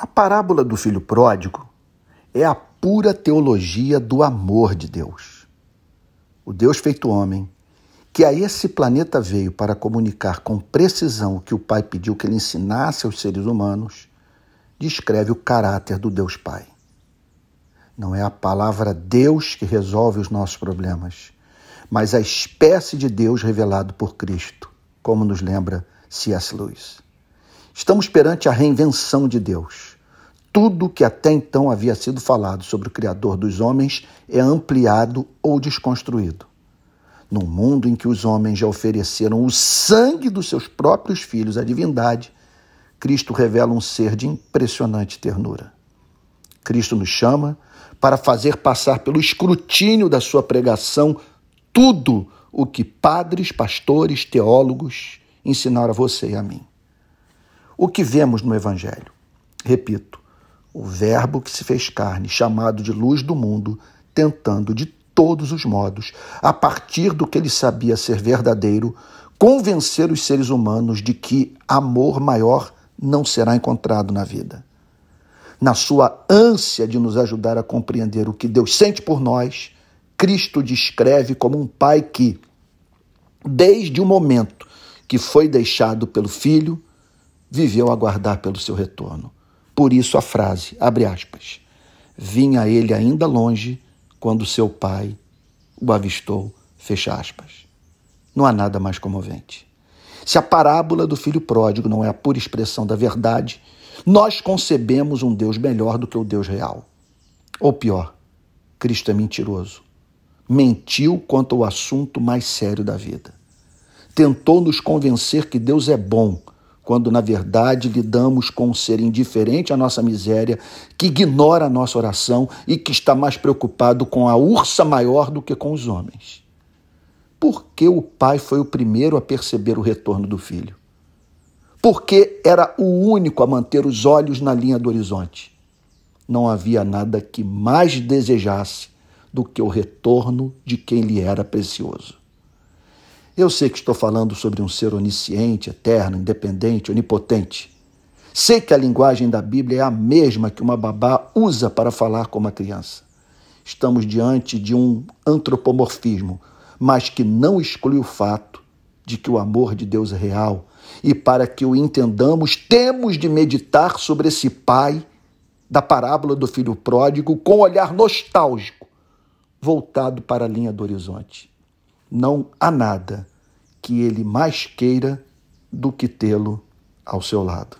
A parábola do filho pródigo é a pura teologia do amor de Deus. O Deus feito homem, que a esse planeta veio para comunicar com precisão o que o Pai pediu que ele ensinasse aos seres humanos, descreve o caráter do Deus Pai. Não é a palavra Deus que resolve os nossos problemas, mas a espécie de Deus revelado por Cristo, como nos lembra C.S. Lewis. Estamos perante a reinvenção de Deus. Tudo que até então havia sido falado sobre o Criador dos homens é ampliado ou desconstruído. Num mundo em que os homens já ofereceram o sangue dos seus próprios filhos à divindade, Cristo revela um ser de impressionante ternura. Cristo nos chama para fazer passar pelo escrutínio da sua pregação tudo o que padres, pastores, teólogos ensinaram a você e a mim. O que vemos no Evangelho? Repito, o Verbo que se fez carne, chamado de luz do mundo, tentando de todos os modos, a partir do que ele sabia ser verdadeiro, convencer os seres humanos de que amor maior não será encontrado na vida. Na sua ânsia de nos ajudar a compreender o que Deus sente por nós, Cristo descreve como um pai que, desde o momento que foi deixado pelo filho, viveu a aguardar pelo seu retorno. Por isso a frase, abre aspas, vinha ele ainda longe quando seu pai o avistou, fecha aspas. Não há nada mais comovente. Se a parábola do filho pródigo não é a pura expressão da verdade, nós concebemos um Deus melhor do que o Deus real. Ou pior, Cristo é mentiroso. Mentiu quanto ao assunto mais sério da vida. Tentou nos convencer que Deus é bom quando na verdade lidamos com um ser indiferente à nossa miséria, que ignora a nossa oração e que está mais preocupado com a ursa maior do que com os homens. Por que o pai foi o primeiro a perceber o retorno do filho? Porque era o único a manter os olhos na linha do horizonte. Não havia nada que mais desejasse do que o retorno de quem lhe era precioso. Eu sei que estou falando sobre um ser onisciente, eterno, independente, onipotente. Sei que a linguagem da Bíblia é a mesma que uma babá usa para falar com uma criança. Estamos diante de um antropomorfismo, mas que não exclui o fato de que o amor de Deus é real. E para que o entendamos, temos de meditar sobre esse pai da parábola do filho pródigo com um olhar nostálgico, voltado para a linha do horizonte. Não há nada que ele mais queira do que tê-lo ao seu lado.